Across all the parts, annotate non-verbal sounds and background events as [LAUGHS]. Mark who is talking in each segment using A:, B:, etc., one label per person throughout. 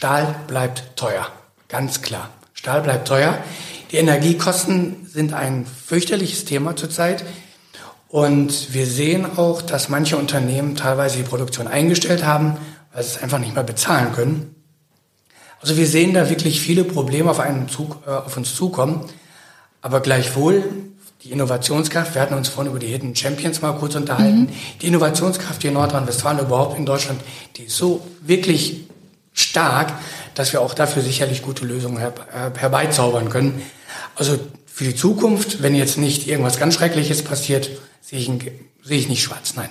A: Stahl bleibt teuer. Ganz klar. Stahl bleibt teuer. Die Energiekosten sind ein fürchterliches Thema zurzeit. Und wir sehen auch, dass manche Unternehmen teilweise die Produktion eingestellt haben, weil sie es einfach nicht mehr bezahlen können. Also wir sehen da wirklich viele Probleme auf, einen Zug, äh, auf uns zukommen. Aber gleichwohl, die Innovationskraft, wir hatten uns vorhin über die Hidden Champions mal kurz unterhalten, mhm. die Innovationskraft hier in Nordrhein-Westfalen, überhaupt in Deutschland, die ist so wirklich stark, dass wir auch dafür sicherlich gute Lösungen her herbeizaubern können. Also für die Zukunft, wenn jetzt nicht irgendwas ganz Schreckliches passiert, sehe ich, sehe ich nicht schwarz, nein.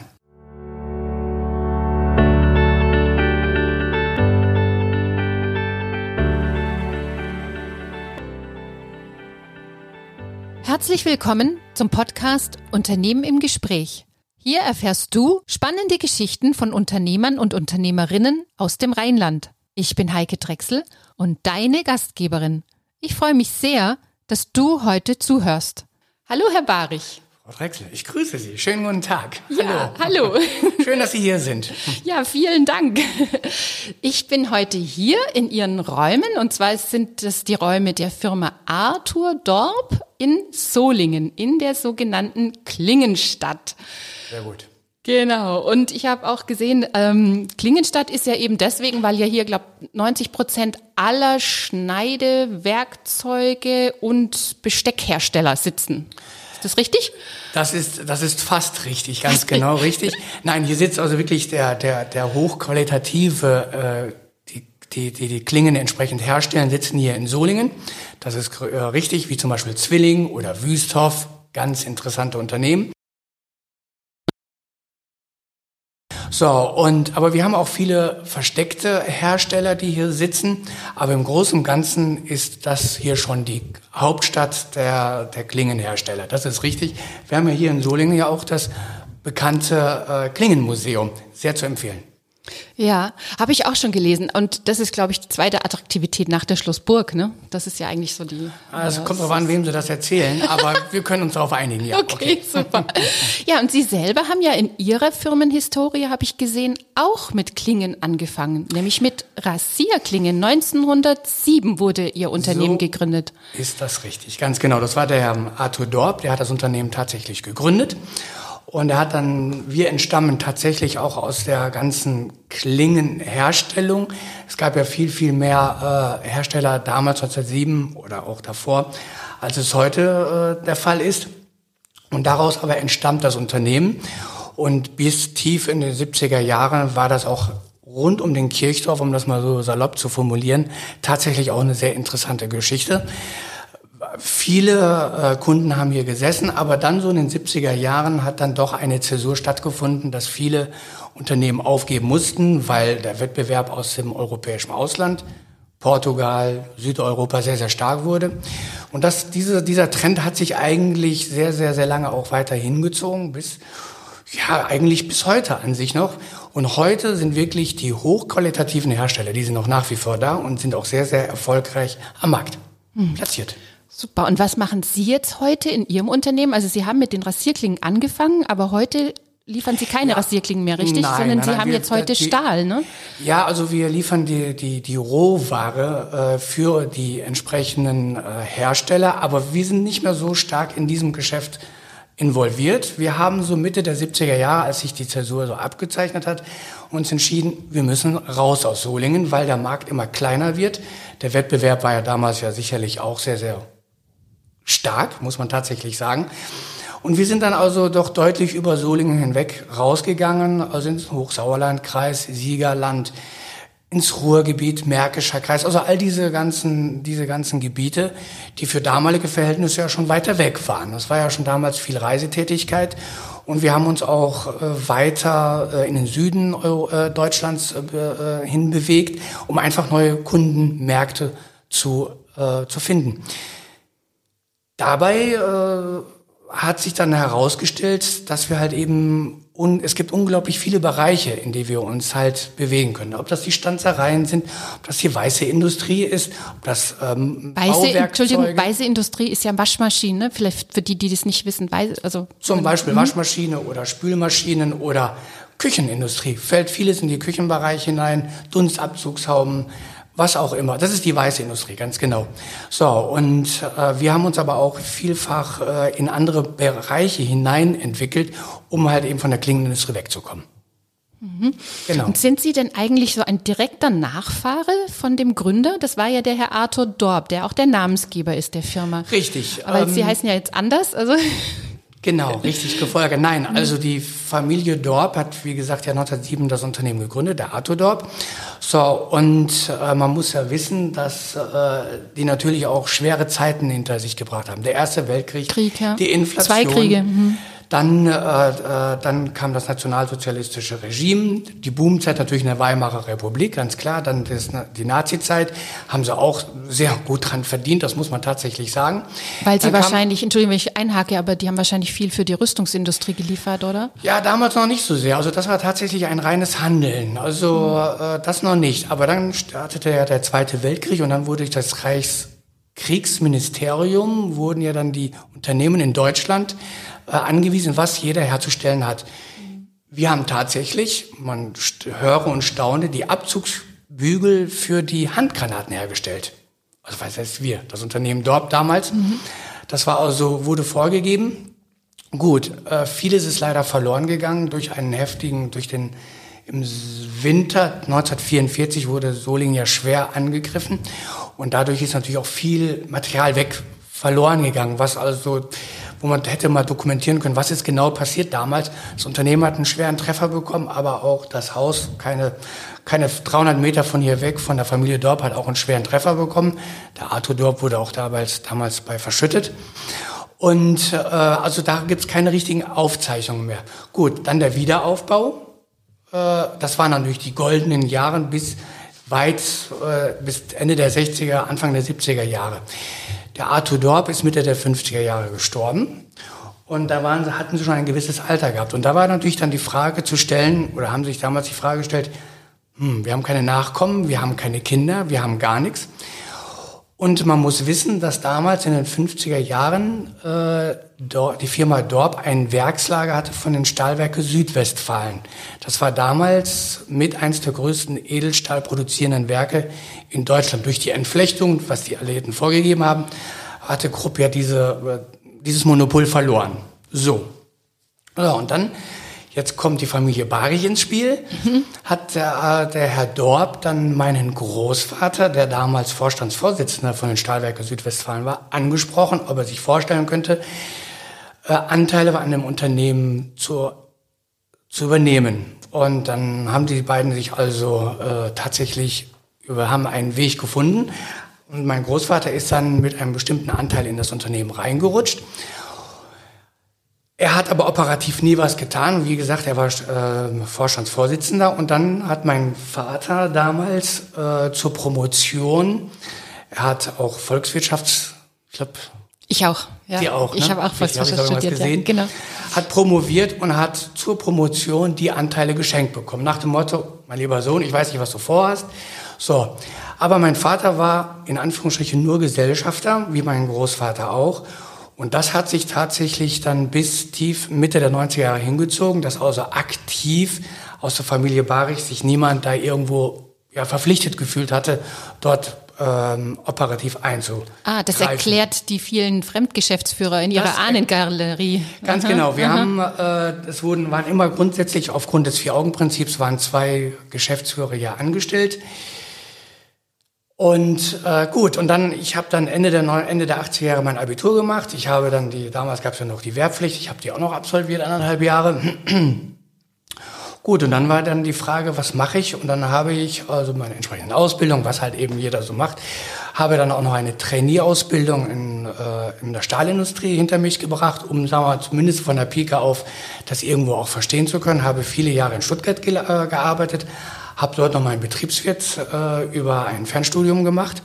B: Herzlich willkommen zum Podcast Unternehmen im Gespräch. Hier erfährst du spannende Geschichten von Unternehmern und Unternehmerinnen aus dem Rheinland. Ich bin Heike Drechsel und deine Gastgeberin. Ich freue mich sehr, dass du heute zuhörst. Hallo, Herr Barich.
A: Frau Drechsel, ich grüße Sie. Schönen guten Tag.
B: Ja, hallo. hallo. [LAUGHS]
A: Schön, dass Sie hier sind.
B: Ja, vielen Dank. Ich bin heute hier in Ihren Räumen und zwar sind das die Räume der Firma Arthur Dorp in Solingen, in der sogenannten Klingenstadt.
A: Sehr gut.
B: Genau. Und ich habe auch gesehen, ähm, Klingenstadt ist ja eben deswegen, weil ja hier, glaube 90 Prozent aller Schneidewerkzeuge und Besteckhersteller sitzen. Ist das richtig?
A: Das ist, das ist fast richtig, ganz genau richtig. Nein, hier sitzt also wirklich der, der, der hochqualitative, äh, die, die, die, die Klingen entsprechend herstellen, sitzen hier in Solingen. Das ist äh, richtig, wie zum Beispiel Zwilling oder Wüsthoff, ganz interessante Unternehmen. So, und, aber wir haben auch viele versteckte Hersteller, die hier sitzen. Aber im Großen und Ganzen ist das hier schon die Hauptstadt der, der Klingenhersteller. Das ist richtig. Wir haben ja hier in Solingen ja auch das bekannte äh, Klingenmuseum. Sehr zu empfehlen.
B: Ja, habe ich auch schon gelesen. Und das ist, glaube ich, die zweite Attraktivität nach der Schlossburg, ne? Das ist ja eigentlich so die.
A: Also, es kommt darauf an, wem Sie das erzählen, [LAUGHS] aber wir können uns darauf einigen, ja.
B: Okay, okay, super. [LAUGHS] Ja, und Sie selber haben ja in Ihrer Firmenhistorie, habe ich gesehen, auch mit Klingen angefangen, nämlich mit Rasierklingen. 1907 wurde Ihr Unternehmen so gegründet.
A: Ist das richtig? Ganz genau. Das war der Herr Arthur Dorp, der hat das Unternehmen tatsächlich gegründet. Und er hat dann, wir entstammen tatsächlich auch aus der ganzen Klingenherstellung. Es gab ja viel, viel mehr äh, Hersteller damals 1907 oder auch davor, als es heute äh, der Fall ist. Und daraus aber entstammt das Unternehmen. Und bis tief in den 70er Jahren war das auch rund um den Kirchdorf, um das mal so salopp zu formulieren, tatsächlich auch eine sehr interessante Geschichte. Viele äh, Kunden haben hier gesessen, aber dann so in den 70er Jahren hat dann doch eine Zäsur stattgefunden, dass viele Unternehmen aufgeben mussten, weil der Wettbewerb aus dem europäischen Ausland, Portugal, Südeuropa sehr, sehr stark wurde. Und das, diese, dieser Trend hat sich eigentlich sehr, sehr, sehr lange auch weiter hingezogen, bis, ja, eigentlich bis heute an sich noch. Und heute sind wirklich die hochqualitativen Hersteller, die sind noch nach wie vor da und sind auch sehr, sehr erfolgreich am Markt hm. platziert.
B: Super. Und was machen Sie jetzt heute in Ihrem Unternehmen? Also Sie haben mit den Rasierklingen angefangen, aber heute liefern Sie keine ja. Rasierklingen mehr, richtig? Nein, Sondern nein, Sie nein, haben wir, jetzt heute die, Stahl, ne?
A: Ja, also wir liefern die, die, die Rohware äh, für die entsprechenden äh, Hersteller, aber wir sind nicht mehr so stark in diesem Geschäft involviert. Wir haben so Mitte der 70er Jahre, als sich die Zäsur so abgezeichnet hat, uns entschieden, wir müssen raus aus Solingen, weil der Markt immer kleiner wird. Der Wettbewerb war ja damals ja sicherlich auch sehr, sehr stark, muss man tatsächlich sagen. Und wir sind dann also doch deutlich über Solingen hinweg rausgegangen, also ins Hochsauerlandkreis, Siegerland, ins Ruhrgebiet, Märkischer Kreis, also all diese ganzen, diese ganzen Gebiete, die für damalige Verhältnisse ja schon weiter weg waren. Das war ja schon damals viel Reisetätigkeit und wir haben uns auch äh, weiter äh, in den Süden äh, Deutschlands hinbewegt, um einfach neue Kundenmärkte zu, zu finden. Dabei äh, hat sich dann herausgestellt, dass wir halt eben, un es gibt unglaublich viele Bereiche, in die wir uns halt bewegen können. Ob das die Stanzereien sind, ob das die weiße Industrie ist, ob das ähm,
B: weiße, Entschuldigung, weiße Industrie ist ja Waschmaschine, ne? vielleicht für die, die das nicht wissen. Weiß, also
A: Zum Beispiel mhm. Waschmaschine oder Spülmaschinen oder Küchenindustrie. Fällt vieles in die Küchenbereiche hinein, Dunstabzugshauben, was auch immer. Das ist die weiße Industrie, ganz genau. So, und äh, wir haben uns aber auch vielfach äh, in andere Bereiche hinein entwickelt, um halt eben von der Klingenindustrie wegzukommen.
B: Mhm. Genau. Und sind Sie denn eigentlich so ein direkter Nachfahre von dem Gründer? Das war ja der Herr Arthur Dorb, der auch der Namensgeber ist der Firma.
A: Richtig.
B: Aber ähm, Sie heißen ja jetzt anders, also.
A: Genau, richtig gefolgt. Nein, also die Familie Dorp hat, wie gesagt, ja 1907 das Unternehmen gegründet, der Arthur Dorp. So, und äh, man muss ja wissen, dass äh, die natürlich auch schwere Zeiten hinter sich gebracht haben. Der Erste Weltkrieg,
B: Krieg, ja.
A: die Inflation.
B: Zwei Kriege. Mhm.
A: Dann, äh, äh, dann kam das nationalsozialistische Regime, die Boomzeit natürlich in der Weimarer Republik, ganz klar. Dann das, die Nazizeit haben sie auch sehr gut dran verdient, das muss man tatsächlich sagen.
B: Weil sie dann wahrscheinlich, Entschuldigung, wenn ich einhake, aber die haben wahrscheinlich viel für die Rüstungsindustrie geliefert, oder?
A: Ja, damals noch nicht so sehr. Also das war tatsächlich ein reines Handeln. Also mhm. äh, das noch nicht. Aber dann startete ja der Zweite Weltkrieg und dann wurde durch das Reichskriegsministerium wurden ja dann die Unternehmen in Deutschland angewiesen, was jeder herzustellen hat. Wir haben tatsächlich, man höre und staune, die Abzugsbügel für die Handgranaten hergestellt. Also was heißt wir? Das Unternehmen Dorp damals. Mhm. Das war also, wurde vorgegeben. Gut, äh, vieles ist leider verloren gegangen durch einen heftigen, durch den im Winter 1944 wurde Solingen ja schwer angegriffen und dadurch ist natürlich auch viel Material weg verloren gegangen, was also wo man hätte mal dokumentieren können, was ist genau passiert damals. Das Unternehmen hat einen schweren Treffer bekommen, aber auch das Haus, keine, keine 300 Meter von hier weg, von der Familie Dorp, hat auch einen schweren Treffer bekommen. Der Arthur Dorp wurde auch damals, damals bei verschüttet. Und äh, also da gibt's keine richtigen Aufzeichnungen mehr. Gut, dann der Wiederaufbau. Äh, das waren natürlich die goldenen Jahre bis weit äh, bis Ende der 60er, Anfang der 70er Jahre. Der Arthur Dorp ist Mitte der 50er Jahre gestorben. Und da waren, hatten sie schon ein gewisses Alter gehabt. Und da war natürlich dann die Frage zu stellen, oder haben sich damals die Frage gestellt, hm, wir haben keine Nachkommen, wir haben keine Kinder, wir haben gar nichts. Und man muss wissen, dass damals in den 50er Jahren äh, die Firma Dorp ein Werkslager hatte von den Stahlwerke Südwestfalen. Das war damals mit eins der größten Edelstahl produzierenden Werke in Deutschland. Durch die Entflechtung, was die Alliierten vorgegeben haben, hatte Krupp ja diese, äh, dieses Monopol verloren. So. Ja, und dann Jetzt kommt die Familie Barich ins Spiel. Mhm. Hat der, äh, der Herr Dorp dann meinen Großvater, der damals Vorstandsvorsitzender von den Stahlwerken Südwestfalen war, angesprochen, ob er sich vorstellen könnte, äh, Anteile an dem Unternehmen zu, zu übernehmen. Und dann haben die beiden sich also äh, tatsächlich über, haben einen Weg gefunden. Und mein Großvater ist dann mit einem bestimmten Anteil in das Unternehmen reingerutscht. Er hat aber operativ nie was getan. Wie gesagt, er war äh, Vorstandsvorsitzender. Und dann hat mein Vater damals äh, zur Promotion, er hat auch Volkswirtschafts, ich glaube,
B: ich auch. Ja.
A: Die auch.
B: Ne? Ich habe auch Volkswirtschaft studiert.
A: Gesehen,
B: ja, genau.
A: Hat promoviert und hat zur Promotion die Anteile geschenkt bekommen. Nach dem Motto, mein lieber Sohn, ich weiß nicht, was du vorhast. So. Aber mein Vater war in Anführungsstrichen nur Gesellschafter, wie mein Großvater auch. Und das hat sich tatsächlich dann bis tief Mitte der 90er Jahre hingezogen, dass also aktiv aus der Familie Barich sich niemand da irgendwo ja, verpflichtet gefühlt hatte, dort ähm, operativ einzugreifen.
B: Ah, das erklärt die vielen Fremdgeschäftsführer in ihrer das, Ahnengalerie.
A: Ganz aha, genau. Wir aha. haben, äh, es wurden, waren immer grundsätzlich aufgrund des Vier-Augen-Prinzips waren zwei Geschäftsführer ja angestellt. Und äh, gut, und dann, ich habe dann Ende der, Ende der 80er Jahre mein Abitur gemacht. Ich habe dann die, damals gab es ja noch die Wehrpflicht, ich habe die auch noch absolviert, anderthalb Jahre. Gut, und dann war dann die Frage, was mache ich? Und dann habe ich also meine entsprechende Ausbildung, was halt eben jeder so macht, habe dann auch noch eine Trainee-Ausbildung in, äh, in der Stahlindustrie hinter mich gebracht, um, sagen wir mal, zumindest von der Pike auf das irgendwo auch verstehen zu können. Habe viele Jahre in Stuttgart ge äh, gearbeitet, habe dort noch meinen Betriebswirt äh, über ein Fernstudium gemacht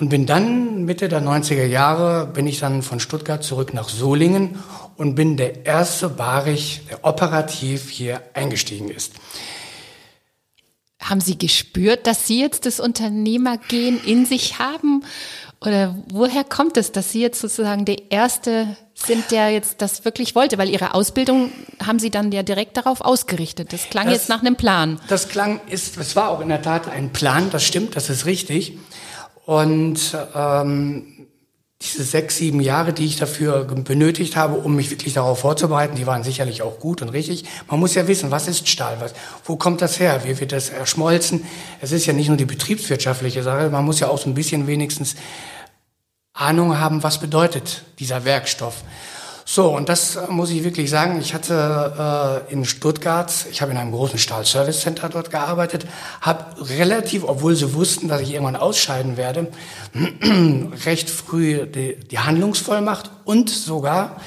A: und bin dann Mitte der 90er Jahre bin ich dann von Stuttgart zurück nach Solingen und bin der erste Barich, der operativ hier eingestiegen ist.
B: Haben Sie gespürt, dass Sie jetzt das Unternehmergehen in sich haben? Oder woher kommt es, dass Sie jetzt sozusagen der Erste sind, der jetzt das wirklich wollte? Weil Ihre Ausbildung haben Sie dann ja direkt darauf ausgerichtet. Das klang
A: Das-
B: jetzt nach einem Plan.
A: Das klang, ist, es war auch in der Tat ein Plan, das stimmt, das ist richtig. Und ähm, diese sechs, sieben Jahre, die ich dafür benötigt habe, um mich wirklich darauf vorzubereiten, die waren sicherlich auch gut und richtig. Man muss ja wissen, was ist Stahl, was, wo kommt das her, wie wird das erschmolzen. Es ist ja nicht nur die betriebswirtschaftliche Sache, man muss ja auch so ein bisschen wenigstens Ahnung haben, was bedeutet dieser Werkstoff. So, und das äh, muss ich wirklich sagen. Ich hatte äh, in Stuttgart, ich habe in einem großen Stahl-Service Center dort gearbeitet, habe relativ, obwohl sie wussten, dass ich irgendwann ausscheiden werde, [CLEARS THROAT] recht früh die, die Handlungsvollmacht und sogar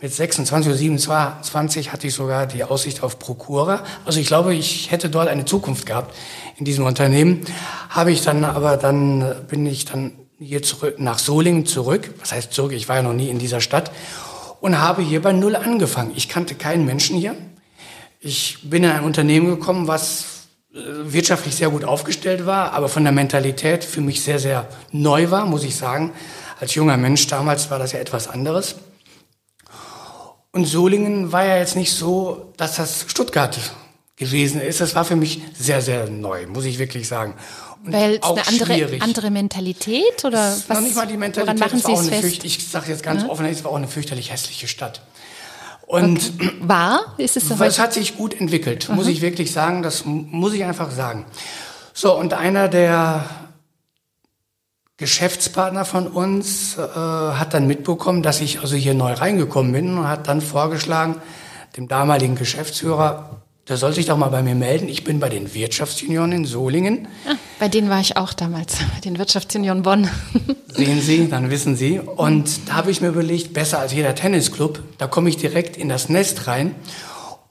A: mit 26 oder 27 hatte ich sogar die Aussicht auf Prokura. Also ich glaube, ich hätte dort eine Zukunft gehabt in diesem Unternehmen. Habe ich dann, aber dann bin ich dann hier zurück, nach Solingen zurück. Was heißt zurück? Ich war ja noch nie in dieser Stadt. Und habe hier bei Null angefangen. Ich kannte keinen Menschen hier. Ich bin in ein Unternehmen gekommen, was äh, wirtschaftlich sehr gut aufgestellt war, aber von der Mentalität für mich sehr, sehr neu war, muss ich sagen. Als junger Mensch damals war das ja etwas anderes. Und Solingen war ja jetzt nicht so, dass das Stuttgart gewesen ist. Das war für mich sehr, sehr neu, muss ich wirklich sagen. Und
B: Weil es eine andere,
A: schwierig.
B: andere Mentalität oder
A: ist noch nicht mal die Mentalität,
B: woran machen Sie es fest?
A: ich sage jetzt ganz offen, es war auch eine fürchterlich hässliche Stadt. Und
B: War? Ist es so
A: es hat sich gut entwickelt, muss ich wirklich sagen. Das mu- muss ich einfach sagen. So, und einer der Geschäftspartner von uns äh, hat dann mitbekommen, dass ich also hier neu reingekommen bin und hat dann vorgeschlagen, dem damaligen Geschäftsführer, der soll sich doch mal bei mir melden. Ich bin bei den Wirtschaftsjunioren in Solingen.
B: Ah, bei denen war ich auch damals, [LAUGHS] bei den Wirtschaftsunion Bonn. [LAUGHS]
A: Sehen Sie, dann wissen Sie. Und da habe ich mir überlegt, besser als jeder Tennisclub, da komme ich direkt in das Nest rein.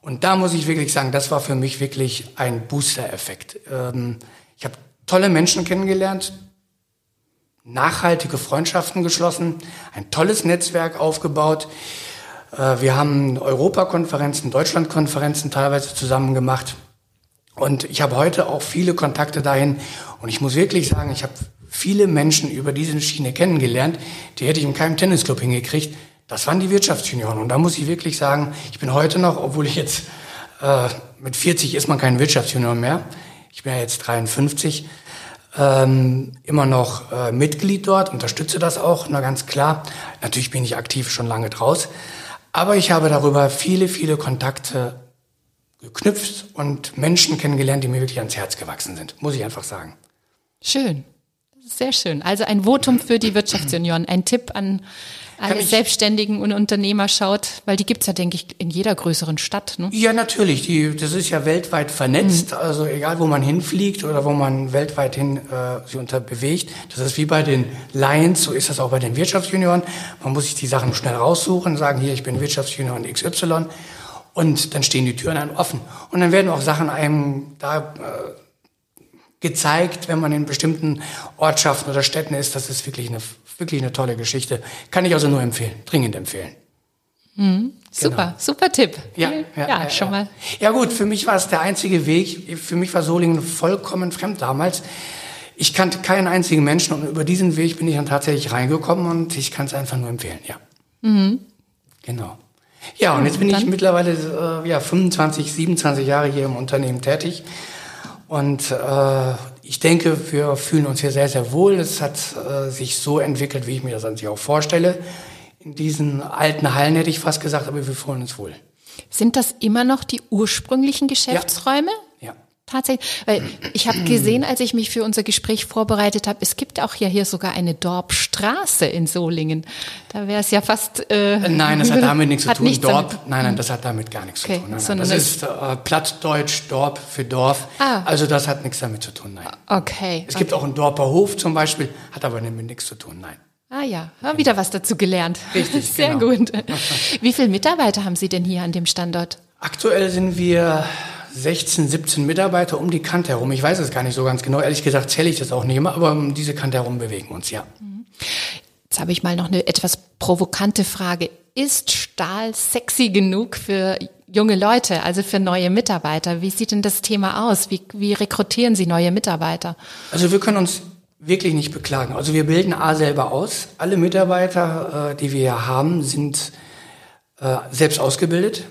A: Und da muss ich wirklich sagen, das war für mich wirklich ein Booster-Effekt. Ähm, ich habe tolle Menschen kennengelernt, nachhaltige Freundschaften geschlossen, ein tolles Netzwerk aufgebaut. Äh, wir haben Europakonferenzen, Deutschlandkonferenzen teilweise zusammen gemacht. Und ich habe heute auch viele Kontakte dahin. Und ich muss wirklich sagen, ich habe viele Menschen über diese Schiene kennengelernt, die hätte ich in keinem Tennisclub hingekriegt. Das waren die Wirtschaftsjunioren. Und da muss ich wirklich sagen, ich bin heute noch, obwohl ich jetzt äh, mit 40 ist man kein Wirtschaftsjunior mehr. Ich bin ja jetzt 53. Ähm, immer noch äh, Mitglied dort, unterstütze das auch, na ganz klar. Natürlich bin ich aktiv schon lange draus. Aber ich habe darüber viele, viele Kontakte geknüpft und Menschen kennengelernt, die mir wirklich ans Herz gewachsen sind, muss ich einfach sagen.
B: Schön. Sehr schön. Also ein Votum für die Wirtschaftsunion, ein Tipp an alle Selbstständigen und Unternehmer schaut, weil die gibt's ja, denke ich, in jeder größeren Stadt. Ne?
A: Ja, natürlich. Die, das ist ja weltweit vernetzt. Also egal, wo man hinfliegt oder wo man weltweit hin äh, sich unter bewegt. Das ist wie bei den Lions, so ist das auch bei den Wirtschaftsjunioren. Man muss sich die Sachen schnell raussuchen, sagen, hier, ich bin Wirtschaftsjunior XY. Und dann stehen die Türen einem offen. Und dann werden auch Sachen einem da äh, gezeigt, wenn man in bestimmten Ortschaften oder Städten ist. Das ist wirklich eine, wirklich eine tolle Geschichte. Kann ich also nur empfehlen, dringend empfehlen.
B: Super, super Tipp.
A: Ja, ja, ja,
B: schon
A: ja.
B: mal.
A: Ja gut, für mich war es der einzige Weg. Für mich war Solingen vollkommen fremd damals. Ich kannte keinen einzigen Menschen und über diesen Weg bin ich dann tatsächlich reingekommen und ich kann es einfach nur empfehlen, ja. Genau. Ja, und jetzt bin ich mittlerweile äh, ja, 25, 27 Jahre hier im Unternehmen tätig. Und äh, ich denke, wir fühlen uns hier sehr, sehr wohl. Es hat äh, sich so entwickelt, wie ich mir das an sich auch vorstelle. In diesen alten Hallen hätte ich fast gesagt, aber wir fühlen uns wohl.
B: Sind das immer noch die ursprünglichen Geschäftsräume?
A: Ja.
B: Tatsächlich, weil ich habe gesehen, als ich mich für unser Gespräch vorbereitet habe, es gibt auch ja hier sogar eine Dorpstraße in Solingen. Da wäre es ja fast. Äh,
A: Nein, das hat [LAUGHS] damit nichts zu
B: hat
A: tun.
B: nichts
A: Dorp,
B: damit-
A: nein, nein, das hat damit gar nichts
B: Okay,
A: zu tun. Nein, nein, das ist äh, Plattdeutsch, Dorp für Dorf.
B: Ah.
A: Also das hat nichts damit zu tun, nein.
B: Okay.
A: Es gibt auch einen Dorper Hof zum Beispiel, hat aber damit nichts zu tun, nein.
B: Ah ja, ja, wieder was dazu gelernt.
A: Richtig, [LAUGHS]
B: Sehr
A: genau.
B: gut. [LAUGHS] Wie viele Mitarbeiter haben Sie denn hier an dem Standort?
A: Aktuell sind wir 16, 17 Mitarbeiter um die Kante herum. Ich weiß es gar nicht so ganz genau. Ehrlich gesagt zähle ich das auch nicht immer, aber um diese Kante herum bewegen uns, ja.
B: Jetzt habe ich mal noch eine etwas provokante Frage. Ist Stahl sexy genug für junge Leute, also für neue Mitarbeiter? Wie sieht denn das Thema aus? Wie, wie rekrutieren Sie neue Mitarbeiter?
A: Also wir können uns wirklich nicht beklagen. Also wir bilden A selber aus. Alle Mitarbeiter, äh, die wir haben, sind äh, selbst ausgebildet.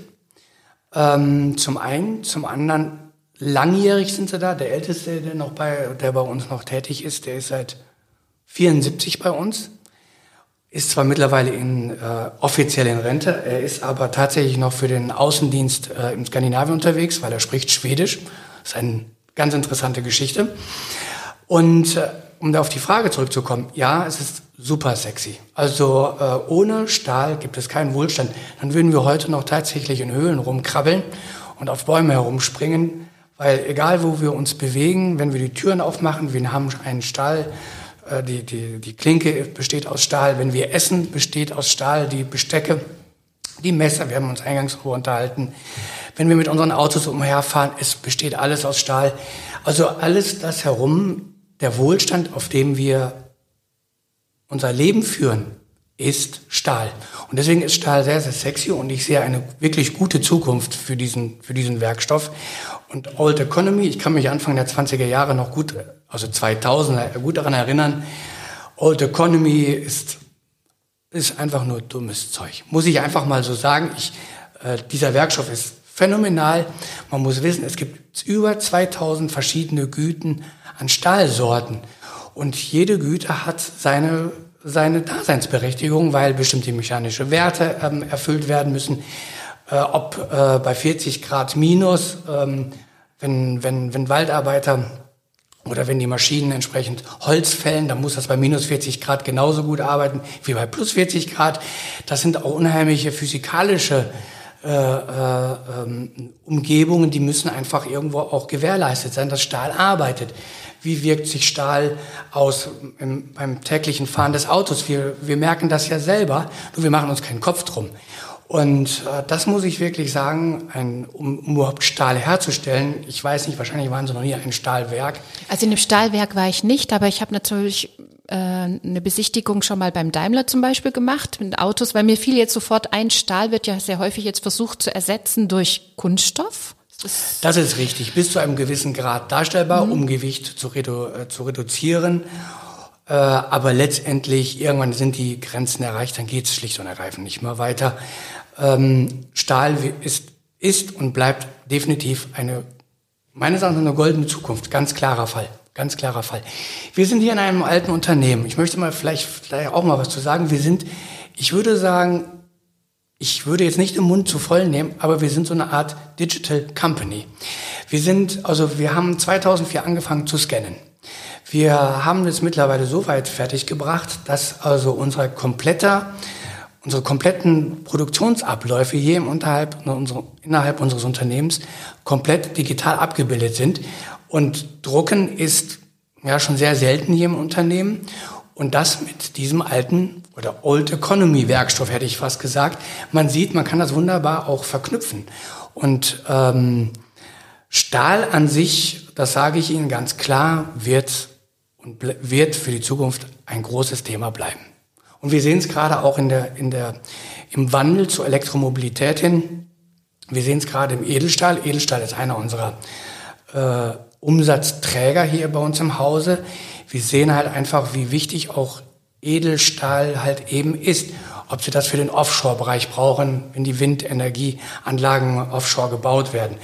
A: Ähm, zum einen, zum anderen langjährig sind sie da. Der älteste, der noch bei, der bei uns noch tätig ist, der ist seit 74 bei uns. Ist zwar mittlerweile in, äh, offiziell in Rente, er ist aber tatsächlich noch für den Außendienst äh, im Skandinavien unterwegs, weil er spricht Schwedisch. Das ist eine ganz interessante Geschichte. Und äh, um da auf die Frage zurückzukommen, ja, es ist super sexy. Also äh, ohne Stahl gibt es keinen Wohlstand. Dann würden wir heute noch tatsächlich in Höhlen rumkrabbeln und auf Bäume herumspringen, weil egal wo wir uns bewegen, wenn wir die Türen aufmachen, wir haben einen Stahl, äh, die, die, die Klinke besteht aus Stahl, wenn wir essen, besteht aus Stahl, die Bestecke, die Messer, wir haben uns eingangs darüber unterhalten, wenn wir mit unseren Autos umherfahren, es besteht alles aus Stahl. Also alles das herum der Wohlstand, auf dem wir unser Leben führen, ist Stahl. Und deswegen ist Stahl sehr, sehr sexy und ich sehe eine wirklich gute Zukunft für diesen, für diesen Werkstoff. Und Old Economy, ich kann mich Anfang der 20er Jahre noch gut, also 2000er, gut daran erinnern, Old Economy ist, ist einfach nur dummes Zeug. Muss ich einfach mal so sagen. Ich, äh, dieser Werkstoff ist phänomenal. Man muss wissen, es gibt über 2000 verschiedene Güten an Stahlsorten. Und jede Güte hat seine, seine Daseinsberechtigung, weil bestimmte mechanische Werte ähm, erfüllt werden müssen. Äh, ob äh, bei 40 Grad minus, ähm, wenn, wenn, wenn Waldarbeiter oder wenn die Maschinen entsprechend Holz fällen, dann muss das bei minus 40 Grad genauso gut arbeiten wie bei plus 40 Grad. Das sind auch unheimliche physikalische äh, äh, ähm, Umgebungen, die müssen einfach irgendwo auch gewährleistet sein, dass Stahl arbeitet wie wirkt sich Stahl aus im, beim täglichen Fahren des Autos. Wir, wir merken das ja selber, nur wir machen uns keinen Kopf drum. Und äh, das muss ich wirklich sagen, ein, um, um überhaupt Stahl herzustellen. Ich weiß nicht, wahrscheinlich waren Sie noch nie ein Stahlwerk.
B: Also in dem Stahlwerk war ich nicht, aber ich habe natürlich äh, eine Besichtigung schon mal beim Daimler zum Beispiel gemacht mit Autos, weil mir fiel jetzt sofort ein, Stahl wird ja sehr häufig jetzt versucht zu ersetzen durch Kunststoff.
A: Das ist richtig, bis zu einem gewissen Grad darstellbar, mhm. um Gewicht zu, redu äh, zu reduzieren. Äh, aber letztendlich, irgendwann sind die Grenzen erreicht, dann geht es schlicht und ergreifend nicht mehr weiter. Ähm, Stahl ist, ist und bleibt definitiv eine, meines Erachtens eine goldene Zukunft, ganz klarer Fall. Ganz klarer Fall. Wir sind hier in einem alten Unternehmen. Ich möchte mal vielleicht, vielleicht auch mal was zu sagen. Wir sind, ich würde sagen, ich würde jetzt nicht den Mund zu voll nehmen, aber wir sind so eine Art Digital Company. Wir sind, also wir haben 2004 angefangen zu scannen. Wir haben es mittlerweile so weit fertiggebracht, dass also unser kompletter, unsere kompletten Produktionsabläufe hier im Unterhalb, innerhalb unseres Unternehmens komplett digital abgebildet sind. Und Drucken ist ja schon sehr selten hier im Unternehmen. Und das mit diesem alten oder Old Economy Werkstoff, hätte ich fast gesagt. Man sieht, man kann das wunderbar auch verknüpfen. Und ähm, Stahl an sich, das sage ich Ihnen ganz klar, wird und wird für die Zukunft ein großes Thema bleiben. Und wir sehen es gerade auch in der, in der, im Wandel zur Elektromobilität hin. Wir sehen es gerade im Edelstahl. Edelstahl ist einer unserer äh, Umsatzträger hier bei uns im Hause wir sehen halt einfach, wie wichtig auch Edelstahl halt eben ist. Ob sie das für den Offshore-Bereich brauchen, wenn die Windenergieanlagen offshore gebaut werden.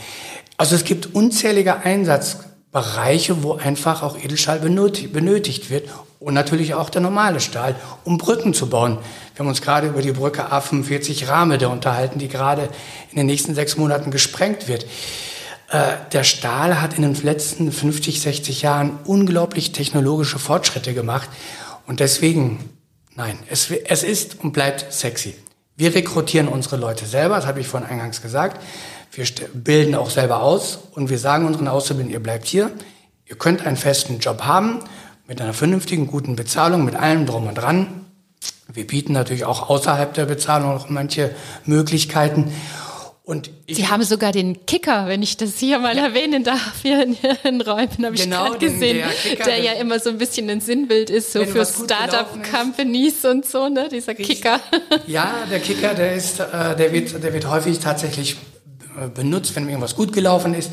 A: Also es gibt unzählige Einsatzbereiche, wo einfach auch Edelstahl benötigt wird und natürlich auch der normale Stahl, um Brücken zu bauen. Wir haben uns gerade über die Brücke A45 Rahmede unterhalten, die gerade in den nächsten sechs Monaten gesprengt wird. Äh, der Stahl hat in den letzten 50, 60 Jahren unglaublich technologische Fortschritte gemacht. Und deswegen, nein, es, es ist und bleibt sexy. Wir rekrutieren unsere Leute selber, das habe ich vorhin eingangs gesagt. Wir bilden auch selber aus und wir sagen unseren Auszubildenden, ihr bleibt hier. Ihr könnt einen festen Job haben mit einer vernünftigen, guten Bezahlung, mit allem drum und dran. Wir bieten natürlich auch außerhalb der Bezahlung noch manche Möglichkeiten.
B: Und Sie haben sogar den Kicker, wenn ich das hier mal ja. erwähnen darf, hier in Ihren Räumen, habe ich genau, gerade gesehen, der, Kicker, der, ja immer so ein bisschen ein Sinnbild ist, so für Startup-Companies und so, ne, dieser Richtig. Kicker.
A: Ja, der Kicker, der ist, äh, der wird, der wird häufig tatsächlich äh, benutzt, wenn irgendwas gut gelaufen ist.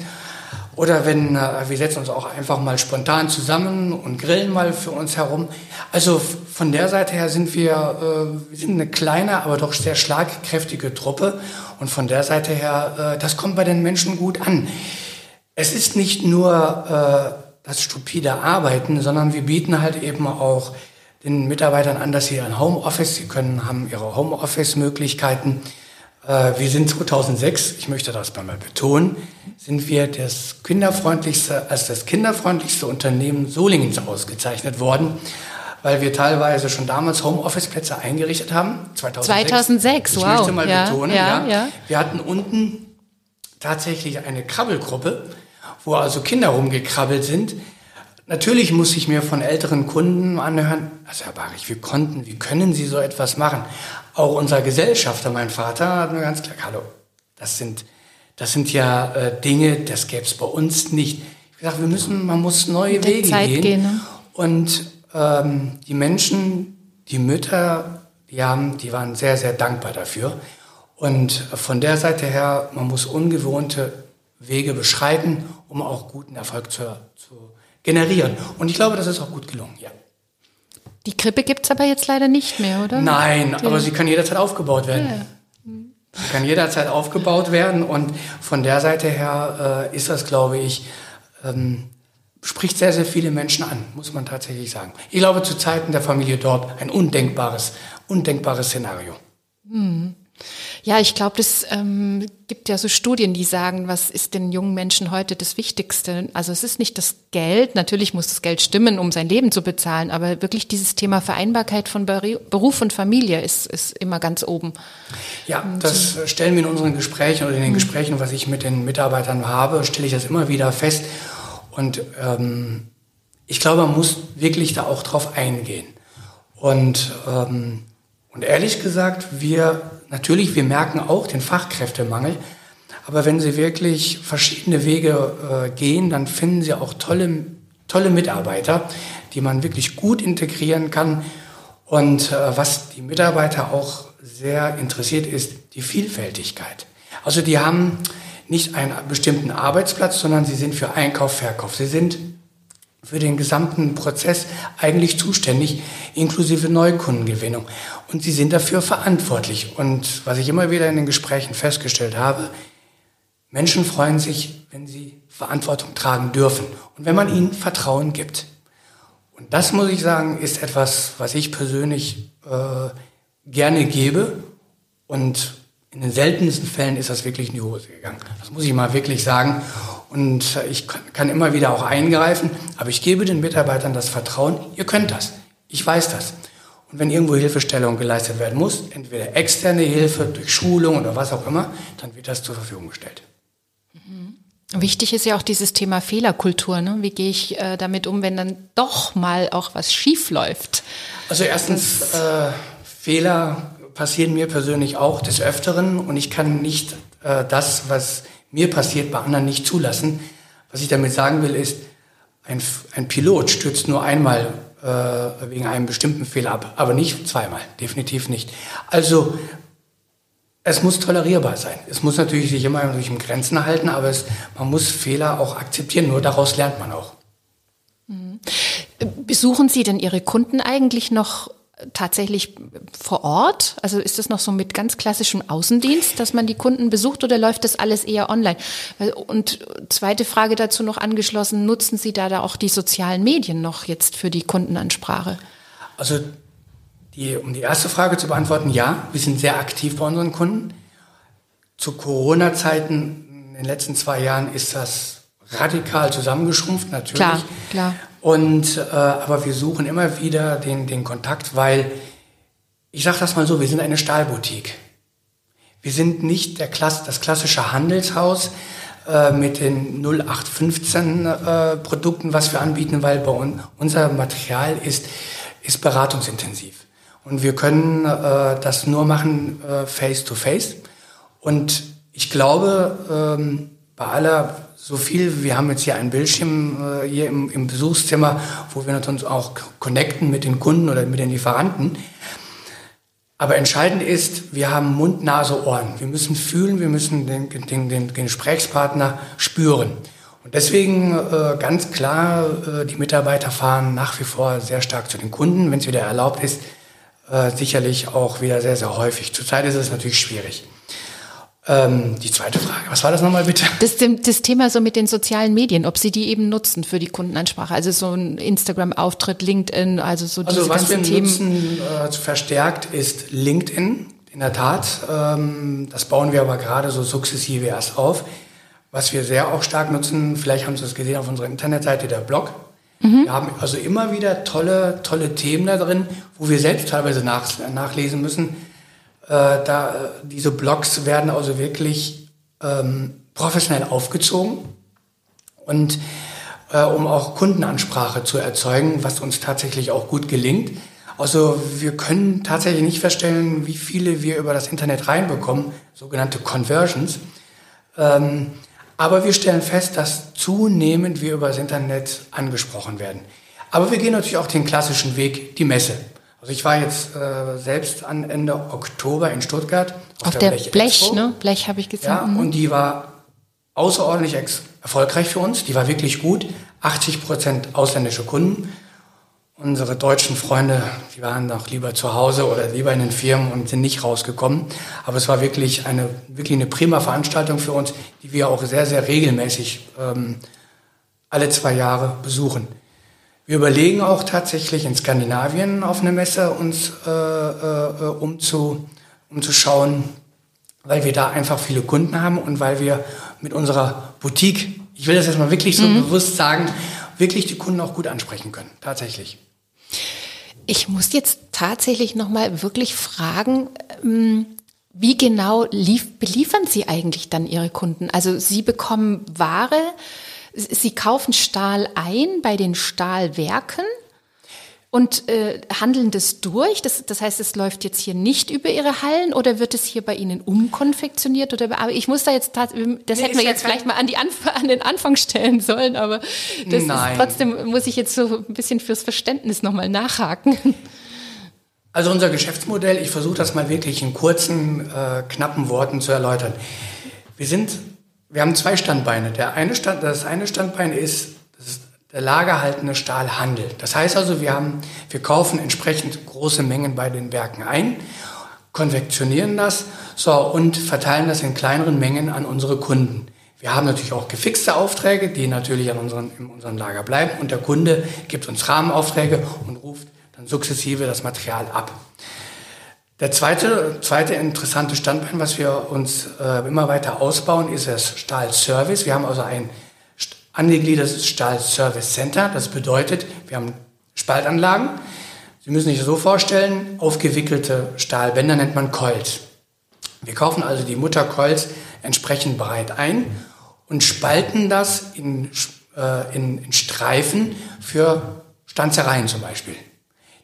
A: Oder wenn äh, wir setzen uns auch einfach mal spontan zusammen und grillen mal für uns herum. Also von der Seite her sind wir, äh, wir sind eine kleine, aber doch sehr schlagkräftige Truppe. Und von der Seite her, äh, das kommt bei den Menschen gut an. Es ist nicht nur äh, das stupide Arbeiten, sondern wir bieten halt eben auch den Mitarbeitern an, dass sie ein Homeoffice, sie können, haben ihre Homeoffice-Möglichkeiten. Äh, wir sind 2006, ich möchte das mal betonen, sind wir das kinderfreundlichste, als das kinderfreundlichste Unternehmen Solingens ausgezeichnet worden, weil wir teilweise schon damals Homeoffice-Plätze eingerichtet haben.
B: 2006, 2006
A: ich
B: wow.
A: möchte mal
B: ja,
A: betonen,
B: ja,
A: ja.
B: ja.
A: Wir hatten unten tatsächlich eine Krabbelgruppe, wo also Kinder rumgekrabbelt sind. Natürlich muss ich mir von älteren Kunden anhören, also Herr Barich, wie konnten, wie können Sie so etwas machen? Auch unser Gesellschafter, mein Vater, hat mir ganz klar, hallo, das sind, das sind ja äh, Dinge, das gäbe es bei uns nicht. Ich gesagt, wir müssen, man muss neue Wege
B: Zeit
A: gehen.
B: gehen, ne?
A: Und ähm, die Menschen, die Mütter, die haben, die waren sehr, sehr dankbar dafür. Und von der Seite her, man muss ungewohnte Wege beschreiten, um auch guten Erfolg zu, zu generieren. Und ich glaube, das ist auch gut gelungen, ja.
B: Die Krippe gibt's aber jetzt leider nicht mehr, oder?
A: Nein, aber sie kann jederzeit aufgebaut werden.
B: Ja.
A: Sie kann jederzeit aufgebaut werden und von der Seite her äh, ist das, glaube ich, ähm, spricht sehr, sehr viele Menschen an, muss man tatsächlich sagen. Ich glaube, zu Zeiten der Familie Dorp ein undenkbares, undenkbares Szenario.
B: Ja, ich glaube, es ähm, gibt ja so Studien, die sagen, was ist den jungen Menschen heute das Wichtigste? Also es ist nicht das Geld, natürlich muss das Geld stimmen, um sein Leben zu bezahlen, aber wirklich dieses Thema Vereinbarkeit von Beruf und Familie ist, ist immer ganz oben.
A: Ja, das stellen wir in unseren Gesprächen oder in den Gesprächen, was ich mit den Mitarbeitern habe, stelle ich das immer wieder fest. Und ähm, ich glaube, man muss wirklich da auch drauf eingehen. Und, ähm, und ehrlich gesagt, wir natürlich, wir merken auch den Fachkräftemangel. Aber wenn Sie wirklich verschiedene Wege äh, gehen, dann finden Sie auch tolle, tolle Mitarbeiter, die man wirklich gut integrieren kann. Und äh, was die Mitarbeiter auch sehr interessiert, ist die Vielfältigkeit. Also die haben nicht einen bestimmten Arbeitsplatz, sondern sie sind für Einkauf, Verkauf. Sie sind für den gesamten Prozess eigentlich zuständig, inklusive Neukundengewinnung. Und sie sind dafür verantwortlich. Und was ich immer wieder in den Gesprächen festgestellt habe, Menschen freuen sich, wenn sie Verantwortung tragen dürfen und wenn man ihnen Vertrauen gibt. Und das muss ich sagen, ist etwas, was ich persönlich äh, gerne gebe. Und in den seltensten Fällen ist das wirklich in die Hose gegangen. Das muss ich mal wirklich sagen. Und ich kann, kann immer wieder auch eingreifen, aber ich gebe den Mitarbeitern das Vertrauen, ihr könnt das. Ich weiß das. Und wenn irgendwo Hilfestellung geleistet werden muss, entweder externe Hilfe durch Schulung oder was auch immer, dann wird das zur Verfügung gestellt.
B: Wichtig ist ja auch dieses Thema Fehlerkultur. Ne? Wie gehe ich äh, damit um, wenn dann doch mal auch was schief läuft?
A: Also erstens, äh, Fehler passieren mir persönlich auch des Öfteren und ich kann nicht äh, das, was mir passiert, bei anderen nicht zulassen. Was ich damit sagen will, ist, ein, ein Pilot stürzt nur einmal äh, wegen einem bestimmten Fehler ab, aber nicht zweimal, definitiv nicht. Also es muss tolerierbar sein. Es muss natürlich sich immer durch Grenzen halten, aber es, man muss Fehler auch akzeptieren. Nur daraus lernt man auch.
B: Besuchen Sie denn Ihre Kunden eigentlich noch tatsächlich vor Ort? Also ist das noch so mit ganz klassischem Außendienst, dass man die Kunden besucht oder läuft das alles eher online? Und zweite Frage dazu noch angeschlossen, nutzen Sie da, da auch die sozialen Medien noch jetzt für die Kundenansprache?
A: Also die, um die erste Frage zu beantworten, ja, wir sind sehr aktiv bei unseren Kunden. Zu Corona-Zeiten in den letzten zwei Jahren ist das radikal zusammengeschrumpft, natürlich.
B: Klar, klar.
A: Und äh, aber wir suchen immer wieder den, den Kontakt, weil ich sage das mal so: Wir sind eine Stahlboutique. Wir sind nicht der Klass, das klassische Handelshaus äh, mit den 0815 äh, Produkten, was wir anbieten, weil bei uns unser Material ist ist beratungsintensiv und wir können äh, das nur machen äh, face to face. Und ich glaube, ähm, bei aller so viel, wir haben jetzt hier einen Bildschirm äh, hier im, im Besuchszimmer, wo wir uns auch connecten mit den Kunden oder mit den Lieferanten. Aber entscheidend ist, wir haben Mund, Nase, Ohren. Wir müssen fühlen, wir müssen den, den, den, Gesprächspartner spüren. Und deswegen äh, ganz klar, äh, die Mitarbeiter fahren nach wie vor sehr stark zu den Kunden, wenn es wieder erlaubt ist, äh, sicherlich auch wieder sehr, sehr häufig. Zurzeit ist es natürlich schwierig. Ähm, die zweite Frage, was war das nochmal bitte?
B: Das, das Thema so mit den sozialen Medien, ob Sie die eben nutzen für die Kundenansprache, also so ein Instagram-Auftritt, LinkedIn, also so
A: also
B: diese
A: was
B: ganzen
A: wir
B: Themen.
A: nutzen äh, verstärkt ist LinkedIn, in der Tat. Ähm, das bauen wir aber gerade so sukzessive erst auf. Was wir sehr auch stark nutzen, vielleicht haben Sie es gesehen auf unserer Internetseite, der Blog.
B: Mhm.
A: Wir haben also immer wieder tolle, tolle Themen da drin, wo wir selbst teilweise nach, nachlesen müssen. Äh, da, äh, diese Blogs werden also wirklich ähm, professionell aufgezogen und äh, um auch Kundenansprache zu erzeugen, was uns tatsächlich auch gut gelingt. Also wir können tatsächlich nicht feststellen, wie viele wir über das Internet reinbekommen, sogenannte Conversions. Ähm, aber wir stellen fest, dass zunehmend wir über das Internet angesprochen werden. Aber wir gehen natürlich auch den klassischen Weg, die Messe. Also ich war jetzt äh, selbst an Ende Oktober in Stuttgart
B: auf, auf der,
A: Blech,
B: Blech
A: Expo.
B: ne? Blech habe ich gesehen.
A: Ja,
B: Mhm.
A: und die war außerordentlich erfolgreich für uns. Die war wirklich gut. 80 Prozent ausländische Kunden. Unsere deutschen Freunde, die waren noch lieber zu Hause oder lieber in den Firmen und sind nicht rausgekommen. Aber es war wirklich eine, wirklich eine prima Veranstaltung für uns, die wir auch sehr, sehr regelmäßig ähm, alle zwei Jahre besuchen. Wir überlegen auch tatsächlich in Skandinavien auf eine Messe uns äh, äh, umzu, umzuschauen, weil wir da einfach viele Kunden haben und weil wir mit unserer Boutique, ich will das jetzt mal wirklich so bewusst sagen, wirklich die Kunden auch gut ansprechen können. Tatsächlich.
B: Ich muss jetzt tatsächlich noch mal wirklich fragen, ähm, wie genau lief, beliefern Sie eigentlich dann Ihre Kunden? Also Sie bekommen Ware, Sie kaufen Stahl ein bei den Stahlwerken und äh, handeln das durch. Das, das heißt, es läuft jetzt hier nicht über Ihre Hallen oder wird es hier bei Ihnen umkonfektioniert? Oder, aber ich muss da jetzt, tat- das
A: Nee,
B: hätten wir jetzt vielleicht mal an, die Anf an den Anfang stellen sollen, aber das
A: Nein.
B: ist trotzdem, muss ich jetzt so ein bisschen fürs Verständnis nochmal nachhaken.
A: Also unser Geschäftsmodell, ich versuche das mal wirklich in kurzen, äh, knappen Worten zu erläutern. Wir sind, wir haben zwei Standbeine. Der eine Stand, das eine Standbein ist, das ist der lagerhaltende Stahlhandel. Das heißt also, wir haben, wir kaufen entsprechend große Mengen bei den Werken ein, konfektionieren das, so, und verteilen das in kleineren Mengen an unsere Kunden. Wir haben natürlich auch gefixte Aufträge, die natürlich an unseren, in unserem Lager bleiben und der Kunde gibt uns Rahmenaufträge und ruft dann sukzessive das Material ab. Der zweite, zweite interessante Standbein, was wir uns äh, immer weiter ausbauen, ist das Stahlservice. Wir haben also ein angegliedertes Stahlservice Center. Das bedeutet, wir haben Spaltanlagen. Sie müssen sich so vorstellen, aufgewickelte Stahlbänder nennt man Coils. Wir kaufen also die Muttercoils entsprechend breit ein und spalten das in, äh, in, in Streifen für Stanzereien zum Beispiel.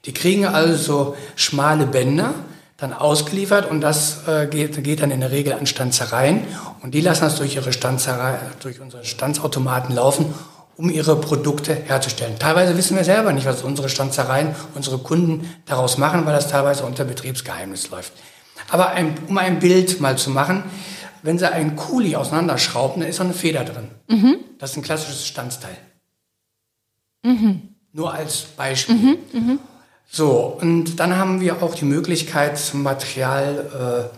A: Die kriegen also schmale Bänder dann ausgeliefert und das äh, geht, geht dann in der Regel an Stanzereien und die lassen das durch ihre Stanzerei, durch unsere Stanzautomaten laufen, um ihre Produkte herzustellen. Teilweise wissen wir selber nicht, was unsere Stanzereien, unsere Kunden daraus machen, weil das teilweise unter Betriebsgeheimnis läuft. Aber ein, um ein Bild mal zu machen, wenn Sie einen Kuli auseinanderschrauben, dann ist da eine Feder drin. Das ist ein klassisches Stanzteil. Nur als Beispiel. So, und dann haben wir auch die Möglichkeit, zum Material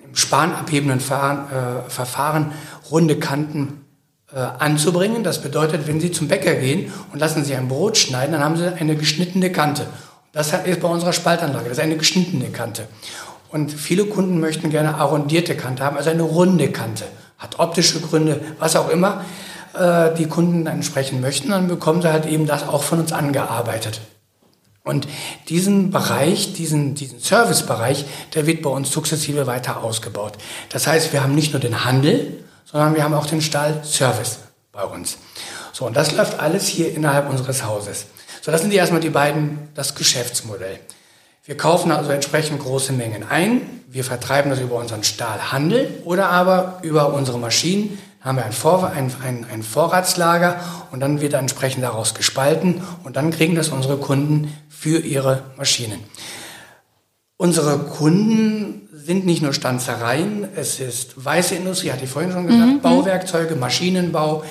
A: äh, im spanabhebenden Fahren, äh, Verfahren runde Kanten äh, anzubringen. Das bedeutet, wenn Sie zum Bäcker gehen und lassen Sie ein Brot schneiden, dann haben Sie eine geschnittene Kante. Das ist bei unserer Spaltanlage, das ist eine geschnittene Kante. Und viele Kunden möchten gerne arrondierte Kante haben, also eine runde Kante. Hat optische Gründe, was auch immer äh, die Kunden entsprechend möchten, dann bekommen sie halt eben das auch von uns angearbeitet. Und diesen Bereich, diesen, diesen Servicebereich, der wird bei uns sukzessive weiter ausgebaut. Das heißt, wir haben nicht nur den Handel, sondern wir haben auch den Stahlservice bei uns. So, und das läuft alles hier innerhalb unseres Hauses. So, das sind die erstmal die beiden, das Geschäftsmodell. Wir kaufen also entsprechend große Mengen ein. Wir vertreiben das über unseren Stahlhandel oder aber über unsere Maschinen. Haben wir ein, Vor ein, ein, ein Vorratslager und dann wird entsprechend daraus gespalten und dann kriegen das unsere Kunden für ihre Maschinen. Unsere Kunden sind nicht nur Stanzereien, es ist weiße Industrie, hatte ich vorhin schon gesagt, Bauwerkzeuge, Maschinenbau,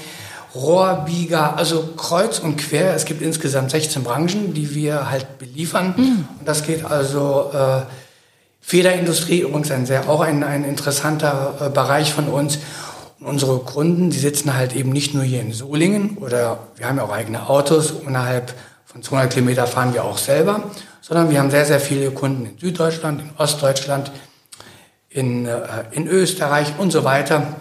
A: Rohrbieger, also kreuz und quer. Es gibt insgesamt 16 Branchen, die wir halt beliefern. Mhm. Und das geht also äh, Federindustrie, übrigens ein sehr, auch ein, ein interessanter äh, Bereich von uns. Und unsere Kunden, die sitzen halt eben nicht nur hier in Solingen oder wir haben ja auch eigene Autos. Innerhalb von 200 Kilometer fahren wir auch selber, sondern wir haben sehr, sehr viele Kunden in Süddeutschland, in Ostdeutschland, in, äh, in Österreich und so weiter.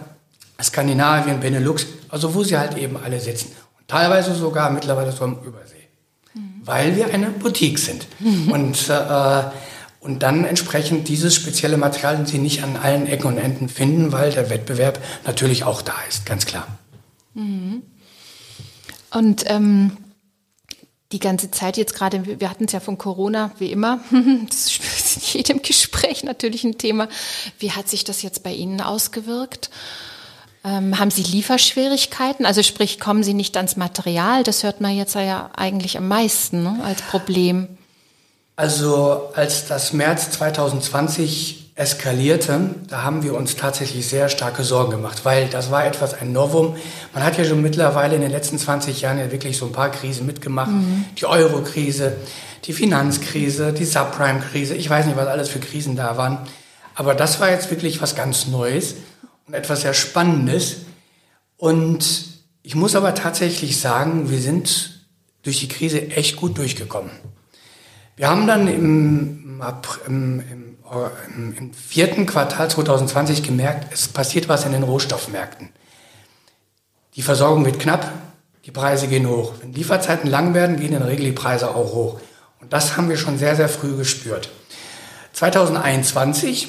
A: Skandinavien, Benelux, also wo sie halt eben alle sitzen. Und teilweise sogar mittlerweile so am Übersee. Mhm. Weil wir eine Boutique sind. Mhm. Und, äh, und dann entsprechend dieses spezielle Material sie nicht an allen Ecken und Enden finden, weil der Wettbewerb natürlich auch da ist, ganz klar.
B: Mhm. Und ähm, die ganze Zeit jetzt gerade, wir hatten es ja von Corona, wie immer, [LAUGHS] das ist in jedem Gespräch natürlich ein Thema. Wie hat sich das jetzt bei Ihnen ausgewirkt? Ähm, haben Sie Lieferschwierigkeiten? Also sprich, kommen Sie nicht ans Material? Das hört man jetzt ja eigentlich am meisten ne, als Problem.
A: Also als das März 2020 eskalierte, da haben wir uns tatsächlich sehr starke Sorgen gemacht, weil das war etwas ein Novum. Man hat ja schon mittlerweile in den letzten 20 Jahren ja wirklich so ein paar Krisen mitgemacht. Mhm. Die Euro-Krise, die Finanzkrise, die Subprime-Krise, ich weiß nicht, was alles für Krisen da waren. Aber das war jetzt wirklich was ganz Neues und etwas sehr Spannendes. Und ich muss aber tatsächlich sagen, wir sind durch die Krise echt gut durchgekommen. Wir haben dann im, im, im, im, vierten Quartal 2020 gemerkt, es passiert was in den Rohstoffmärkten. Die Versorgung wird knapp, die Preise gehen hoch. Wenn Lieferzeiten lang werden, gehen in der Regel die Preise auch hoch. Und das haben wir schon sehr, sehr früh gespürt. 2021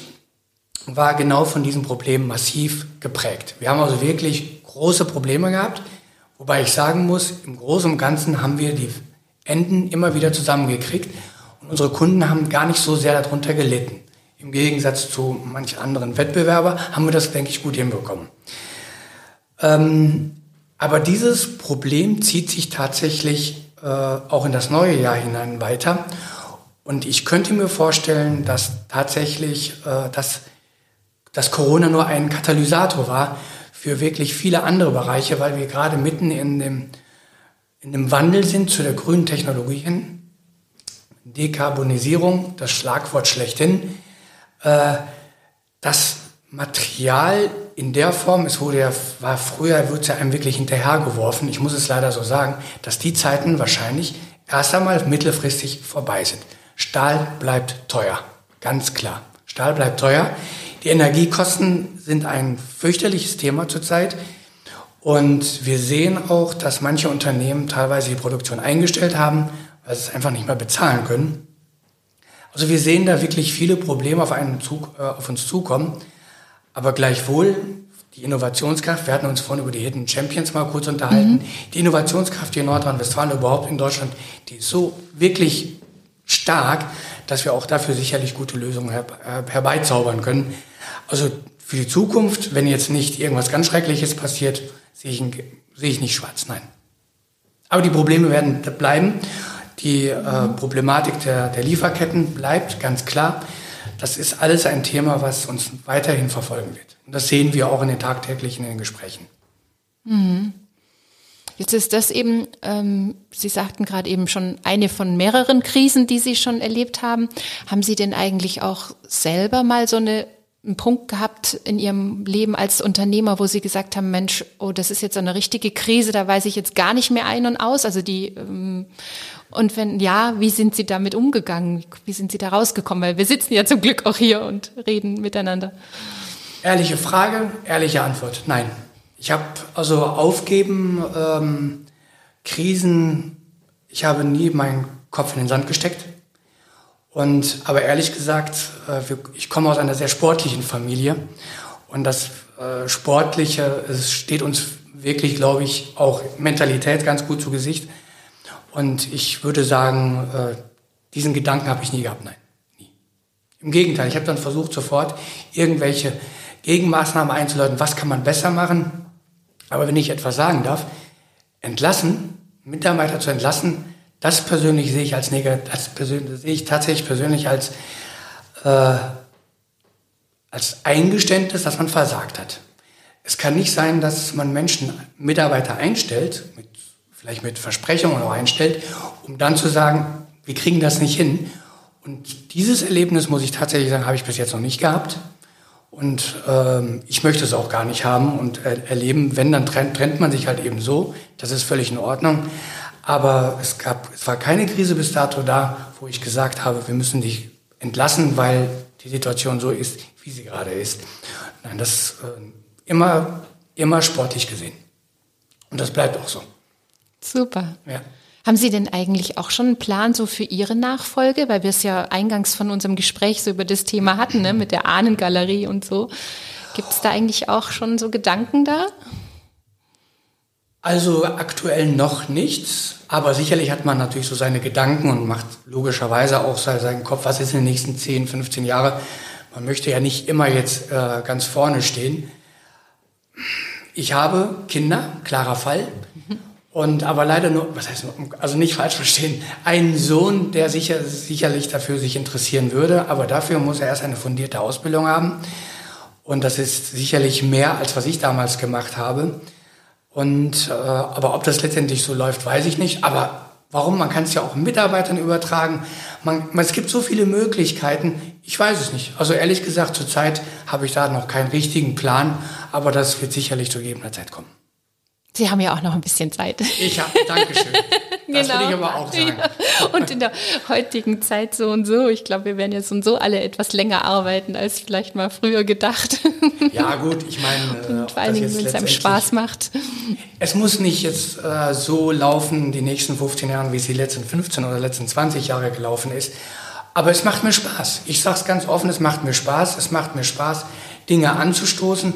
A: war genau von diesem Problem massiv geprägt. Wir haben also wirklich große Probleme gehabt, wobei ich sagen muss, im Großen und Ganzen haben wir die Enden immer wieder zusammengekriegt und unsere Kunden haben gar nicht so sehr darunter gelitten. Im Gegensatz zu manch anderen Wettbewerber haben wir das, denke ich, gut hinbekommen. Ähm, aber dieses Problem zieht sich tatsächlich äh, auch in das neue Jahr hinein weiter. Und ich könnte mir vorstellen, dass tatsächlich äh, das dass Corona nur ein Katalysator war für wirklich viele andere Bereiche, weil wir gerade mitten in dem, in dem Wandel sind zu der grünen Technologie hin. Dekarbonisierung, das Schlagwort schlechthin. Äh, das Material in der Form, es wurde ja, war früher, wurde es ja einem wirklich hinterhergeworfen. Ich muss es leider so sagen, dass die Zeiten wahrscheinlich erst einmal mittelfristig vorbei sind. Stahl bleibt teuer. Ganz klar. Stahl bleibt teuer. Die Energiekosten sind ein fürchterliches Thema zurzeit. Und wir sehen auch, dass manche Unternehmen teilweise die Produktion eingestellt haben, weil sie es einfach nicht mehr bezahlen können. Also wir sehen da wirklich viele Probleme auf, einen Zug, äh, auf uns zukommen. Aber gleichwohl die Innovationskraft, wir hatten uns vorhin über die Hidden Champions mal kurz unterhalten, mhm. die Innovationskraft hier in Nordrhein-Westfalen, überhaupt in Deutschland, die ist so wirklich stark, dass wir auch dafür sicherlich gute Lösungen her herbeizaubern können. Also für die Zukunft, wenn jetzt nicht irgendwas ganz Schreckliches passiert, sehe ich, sehe ich nicht schwarz, nein. Aber die Probleme werden bleiben. Die äh, Problematik der, der Lieferketten bleibt ganz klar. Das ist alles ein Thema, was uns weiterhin verfolgen wird. Und das sehen wir auch in den tagtäglichen in den Gesprächen.
B: Mhm. Jetzt ist das eben, ähm, Sie sagten gerade eben schon eine von mehreren Krisen, die Sie schon erlebt haben. Haben Sie denn eigentlich auch selber mal so eine einen Punkt gehabt in Ihrem Leben als Unternehmer, wo Sie gesagt haben, Mensch, oh, das ist jetzt eine richtige Krise, da weiß ich jetzt gar nicht mehr ein und aus. Also die ähm, und wenn ja, wie sind Sie damit umgegangen? Wie sind Sie da rausgekommen? Weil wir sitzen ja zum Glück auch hier und reden miteinander.
A: Ehrliche Frage, ehrliche Antwort. Nein. Ich habe also aufgeben, ähm, Krisen, ich habe nie meinen Kopf in den Sand gesteckt. Und, aber ehrlich gesagt, äh, ich komme aus einer sehr sportlichen Familie. Und das äh, Sportliche, es steht uns wirklich, glaube ich, auch Mentalität ganz gut zu Gesicht. Und ich würde sagen, äh, diesen Gedanken habe ich nie gehabt, nein, nie. Im Gegenteil, ich habe dann versucht, sofort irgendwelche Gegenmaßnahmen einzuleiten, was kann man besser machen. Aber wenn ich etwas sagen darf, entlassen, Mitarbeiter zu entlassen, das persönlich sehe ich als negativ, das persönlich, sehe ich tatsächlich persönlich als, äh, als Eingeständnis, dass man versagt hat. es kann nicht sein, dass man Menschen, Mitarbeiter einstellt, mit, vielleicht mit Versprechungen auch einstellt, um dann zu sagen, wir kriegen das nicht hin. Und dieses Erlebnis, muss ich tatsächlich sagen, habe ich bis jetzt noch nicht gehabt. Und ähm, ich möchte es auch gar nicht haben und er erleben. Wenn, dann trennt, trennt man sich halt eben so. Das ist völlig in Ordnung. Aber es gab, es war keine Krise bis dato da, wo ich gesagt habe, wir müssen dich entlassen, weil die Situation so ist, wie sie gerade ist. Nein, das äh, immer, immer sportlich gesehen. Und das bleibt auch so.
B: Super. Ja. Haben Sie denn eigentlich auch schon einen Plan so für Ihre Nachfolge? Weil wir es ja eingangs von unserem Gespräch so über das Thema hatten, ne, mit der Ahnengalerie und so. Gibt es da eigentlich auch schon so Gedanken da?
A: Also aktuell noch nichts, aber sicherlich hat man natürlich so seine Gedanken und macht logischerweise auch seinen Kopf, was ist in den nächsten 10, 15 Jahren. Man möchte ja nicht immer jetzt äh, ganz vorne stehen. Ich habe Kinder, klarer Fall. Und aber leider nur, was heißt, also nicht falsch verstehen, einen Sohn, der sicher, sicherlich dafür sich interessieren würde, aber dafür muss er erst eine fundierte Ausbildung haben. Und das ist sicherlich mehr, als was ich damals gemacht habe. Und äh, aber ob das letztendlich so läuft, weiß ich nicht. Aber warum? Man kann es ja auch Mitarbeitern übertragen. Man, man, es gibt so viele Möglichkeiten. Ich weiß es nicht. Also ehrlich gesagt, zurzeit habe ich da noch keinen richtigen Plan, aber das wird sicherlich zu gegebener Zeit kommen.
B: Sie haben ja auch noch ein bisschen Zeit.
A: Ich habe, danke schön. [LAUGHS] Das genau. will ich aber auch sagen.
B: Ja. Und in der heutigen Zeit so und so. Ich glaube, wir werden jetzt und so alle etwas länger arbeiten, als vielleicht mal früher gedacht. [LAUGHS]
A: Ja, gut, ich meine.
B: Und vor allen Dingen, wenn es einem Spaß macht.
A: Es muss nicht jetzt äh, so laufen, die nächsten 15 Jahre, wie es die letzten 15 oder letzten 20 Jahre gelaufen ist. Aber es macht mir Spaß. Ich sage es ganz offen, es macht mir Spaß. Es macht mir Spaß, Dinge anzustoßen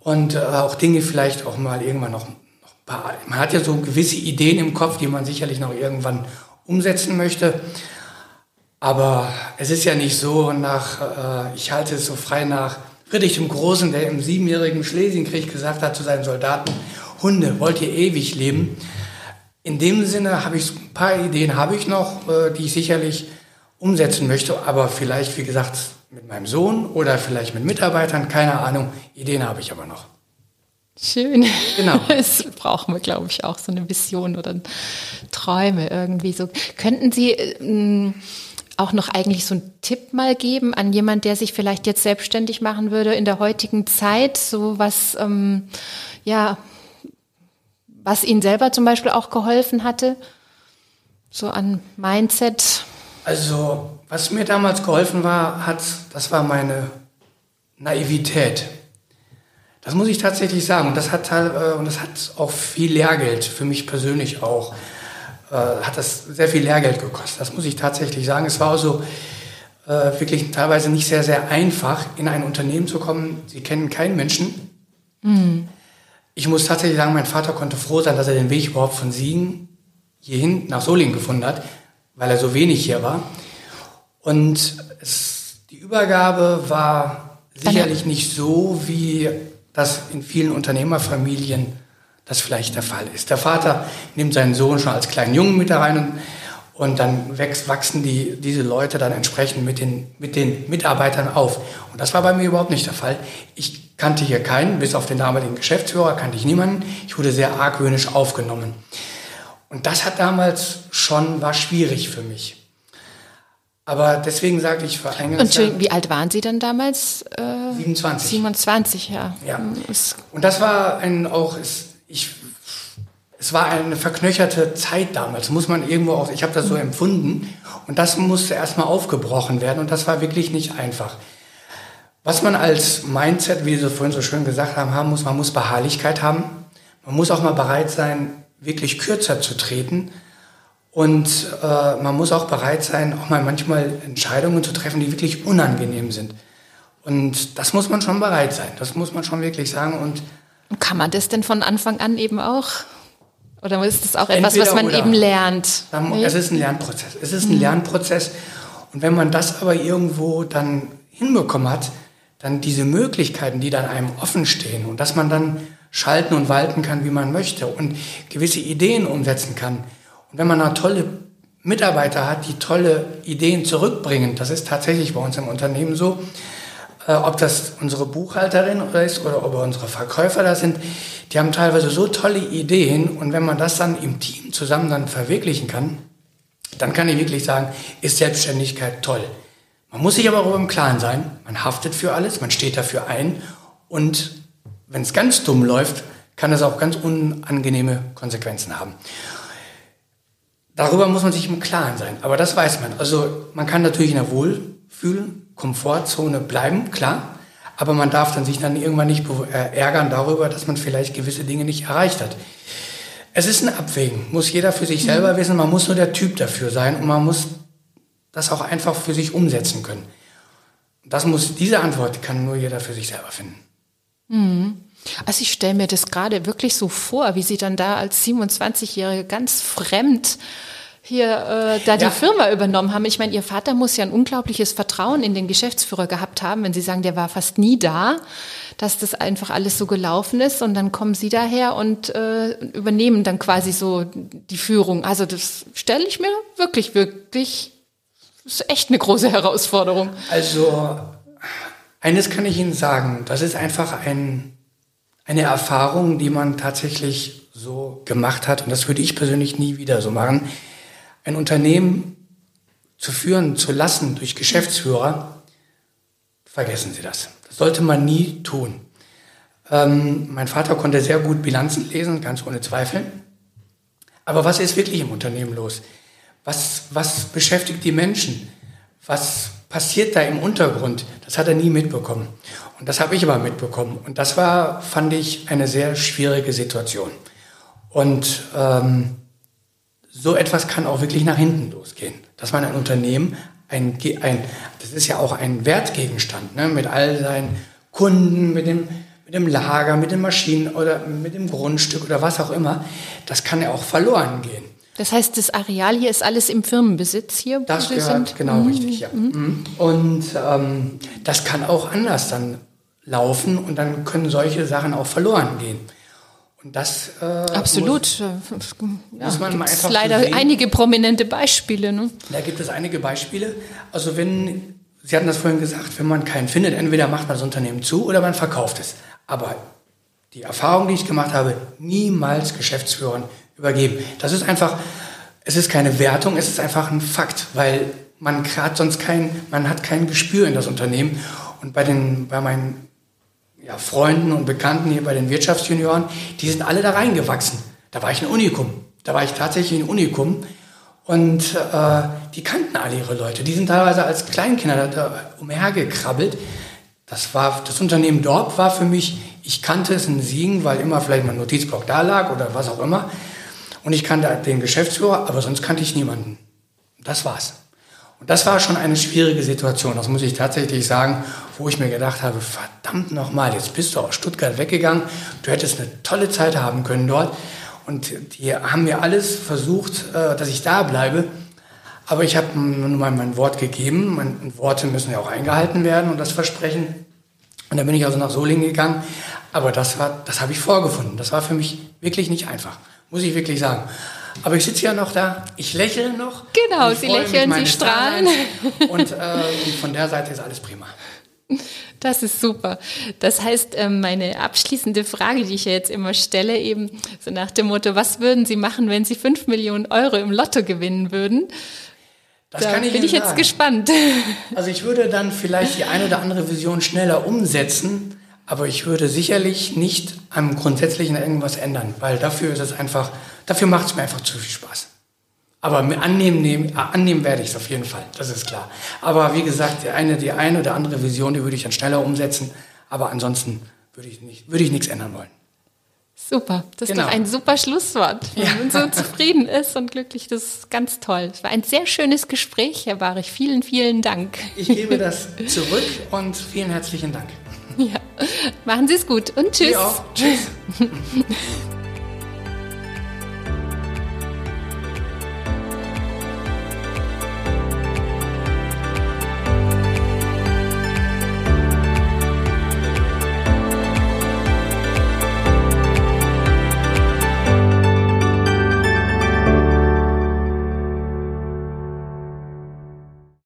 A: und äh, auch Dinge vielleicht auch mal irgendwann noch, noch paar, man hat ja so gewisse Ideen im Kopf, die man sicherlich noch irgendwann umsetzen möchte. Aber es ist ja nicht so nach, äh, ich halte es so frei nach Friedrich dem Großen, der im siebenjährigen Schlesienkrieg gesagt hat zu seinen Soldaten, Hunde, wollt ihr ewig leben? In dem Sinne habe ich ein paar Ideen habe ich noch, äh, die ich sicherlich umsetzen möchte, aber vielleicht, wie gesagt, mit meinem Sohn oder vielleicht mit Mitarbeitern, keine Ahnung. Ideen habe ich aber noch.
B: Schön. Genau. [LAUGHS] Das brauchen wir, glaube ich, auch so eine Vision oder Träume irgendwie so. Könnten Sie ähm, auch noch eigentlich so einen Tipp mal geben an jemand, der sich vielleicht jetzt selbstständig machen würde in der heutigen Zeit, so was, ähm, ja, was Ihnen selber zum Beispiel auch geholfen hatte? So an Mindset?
A: Also, was mir damals geholfen war, hat, das war meine Naivität. Das muss ich tatsächlich sagen. Und das hat, äh, und das hat auch viel Lehrgeld, für mich persönlich auch, äh, hat das sehr viel Lehrgeld gekostet. Das muss ich tatsächlich sagen. Es war also äh, wirklich teilweise nicht sehr, sehr einfach, in ein Unternehmen zu kommen. Sie kennen keinen Menschen. Mhm. Ich muss tatsächlich sagen, mein Vater konnte froh sein, dass er den Weg überhaupt von Siegen hierhin nach Solingen gefunden hat weil er so wenig hier war. Und es, die Übergabe war sicherlich nicht so, wie das in vielen Unternehmerfamilien das vielleicht der Fall ist. Der Vater nimmt seinen Sohn schon als kleinen Jungen mit da rein und, und dann wächst, wachsen die, diese Leute dann entsprechend mit den, mit den Mitarbeitern auf. Und das war bei mir überhaupt nicht der Fall. Ich kannte hier keinen, bis auf den damaligen Geschäftsführer kannte ich niemanden. Ich wurde sehr argwöhnisch aufgenommen. Und das hat damals schon, war schwierig für mich. Aber deswegen sagte ich vor
B: eingangs. Und wie alt waren Sie dann damals?
A: Äh, 27.
B: 27, ja.
A: ja. Und das war ein auch, ich, es war eine verknöcherte Zeit damals, muss man irgendwo auch, ich habe das so empfunden. Und das musste erstmal aufgebrochen werden und das war wirklich nicht einfach. Was man als Mindset, wie Sie vorhin so schön gesagt haben, haben muss, man muss Beharrlichkeit haben. Man muss auch mal bereit sein, wirklich kürzer zu treten. Und äh, man muss auch bereit sein, auch mal manchmal Entscheidungen zu treffen, die wirklich unangenehm sind. Und das muss man schon bereit sein. Das muss man schon wirklich sagen. Und
B: kann man das denn von Anfang an eben auch? Oder ist das auch etwas, was man eben lernt?
A: Es ist ein Lernprozess. Es ist ein mhm. Lernprozess. Und wenn man das aber irgendwo dann hinbekommen hat, dann diese Möglichkeiten, die dann einem offen stehen und dass man dann schalten und walten kann, wie man möchte und gewisse Ideen umsetzen kann. Und wenn man eine tolle Mitarbeiter hat, die tolle Ideen zurückbringen, das ist tatsächlich bei uns im Unternehmen so, äh, ob das unsere Buchhalterin ist oder ob unsere Verkäufer da sind, die haben teilweise so tolle Ideen und wenn man das dann im Team zusammen dann verwirklichen kann, dann kann ich wirklich sagen, ist Selbstständigkeit toll. Man muss sich aber auch im Klaren sein, man haftet für alles, man steht dafür ein und wenn es ganz dumm läuft, kann das auch ganz unangenehme Konsequenzen haben. Darüber muss man sich im Klaren sein, aber das weiß man. Also man kann natürlich in der Wohlfühl, Komfortzone bleiben, klar, aber man darf dann sich dann irgendwann nicht äh, ärgern darüber, dass man vielleicht gewisse Dinge nicht erreicht hat. Es ist ein Abwägen, muss jeder für sich selber wissen, man muss nur der Typ dafür sein und man muss das auch einfach für sich umsetzen können. Das muss, diese Antwort kann nur jeder für sich selber finden.
B: Mhm. Also ich stelle mir das gerade wirklich so vor, wie Sie dann da als 27-Jährige ganz fremd hier äh, da ja. die Firma übernommen haben. Ich meine, Ihr Vater muss ja ein unglaubliches Vertrauen in den Geschäftsführer gehabt haben, wenn Sie sagen, der war fast nie da, dass das einfach alles so gelaufen ist und dann kommen Sie daher und äh, übernehmen dann quasi so die Führung. Also das stelle ich mir wirklich, wirklich, das ist echt eine große Herausforderung.
A: Also eines kann ich Ihnen sagen, das ist einfach ein, eine Erfahrung, die man tatsächlich so gemacht hat und das würde ich persönlich nie wieder so machen ein Unternehmen zu führen, zu lassen durch Geschäftsführer, vergessen Sie das. Das sollte man nie tun. Ähm, mein Vater konnte sehr gut Bilanzen lesen, ganz ohne Zweifel. Aber was ist wirklich im Unternehmen los? Was, was beschäftigt die Menschen? Was passiert da im Untergrund? Das hat er nie mitbekommen. Und das habe ich aber mitbekommen. Und das war, fand ich, eine sehr schwierige Situation. Und ähm, so etwas kann auch wirklich nach hinten losgehen. Dass man ein Unternehmen, ein, ein, das ist ja auch ein Wertgegenstand, ne, mit all seinen Kunden, mit dem, mit dem Lager, mit den Maschinen oder mit dem Grundstück oder was auch immer, das kann ja auch verloren gehen.
B: Das heißt, das Areal hier ist alles im Firmenbesitz hier?
A: Das gehört, sind? genau, mhm. richtig, ja. Mhm. mhm. Und ähm, das kann auch anders dann laufen und dann können solche Sachen auch verloren gehen.
B: Und das äh, absolut. Muss, ja, muss man mal einfach leider so einige prominente Beispiele. Ne?
A: Da gibt es einige Beispiele. Also wenn Sie hatten das vorhin gesagt, wenn man keinen findet, entweder macht man das Unternehmen zu oder man verkauft es. Aber die Erfahrung, die ich gemacht habe, niemals Geschäftsführern übergeben. Das ist einfach, es ist keine Wertung, es ist einfach ein Fakt, weil man hat sonst kein, man hat kein Gespür in das Unternehmen. Und bei den, bei meinen ja, Freunden und Bekannten hier bei den Wirtschaftsjunioren, die sind alle da reingewachsen. Da war ich ein Unikum. Da war ich tatsächlich ein Unikum. Und äh, die kannten alle ihre Leute. Die sind teilweise als Kleinkinder da umhergekrabbelt. Das war das Unternehmen Dorp war für mich, ich kannte es in Siegen, weil immer vielleicht mein Notizblock da lag oder was auch immer. Und ich kannte den Geschäftsführer, aber sonst kannte ich niemanden. Das war's. Und das war schon eine schwierige Situation, das muss ich tatsächlich sagen, wo ich mir gedacht habe, verdammt nochmal, jetzt bist du aus Stuttgart weggegangen, du hättest eine tolle Zeit haben können dort. Und die haben mir alles versucht, äh, dass ich da bleibe. Aber ich habe nun mal mein Wort gegeben. Meine Worte müssen ja auch eingehalten werden und das Versprechen. Und dann bin ich also nach Solingen gegangen. Aber das das habe ich vorgefunden. Das war für mich wirklich nicht einfach. Muss ich wirklich sagen. Aber ich sitze ja noch da, ich lächle noch.
B: Genau, Sie lächeln, Sie strahlen.
A: Und, äh, von der Seite ist alles prima.
B: Das ist super. Das heißt, ähm, meine abschließende Frage, die ich ja jetzt immer stelle, eben so nach dem Motto, was würden Sie machen, wenn Sie 5 Millionen Euro im Lotto gewinnen würden? Das da kann ich bin ich jetzt sagen. gespannt.
A: Also ich würde dann vielleicht die eine oder andere Vision schneller umsetzen, aber ich würde sicherlich nicht am Grundsätzlichen irgendwas ändern, weil dafür ist es einfach, dafür macht es mir einfach zu viel Spaß. Aber annehmen, nehmen, annehmen werde ich es auf jeden Fall, das ist klar. Aber wie gesagt, die eine, die eine oder andere Vision, die würde ich dann schneller umsetzen. Aber ansonsten würde ich, nicht, würde ich nichts ändern wollen.
B: Super, das genau. ist doch ein super Schlusswort. Wenn ja. man so zufrieden ist und glücklich, das ist ganz toll. Es war ein sehr schönes Gespräch, Herr Barich. Vielen, vielen Dank.
A: Ich gebe das zurück und vielen herzlichen Dank.
B: Ja, machen Sie es gut und tschüss.
A: Tschüss. [LAUGHS]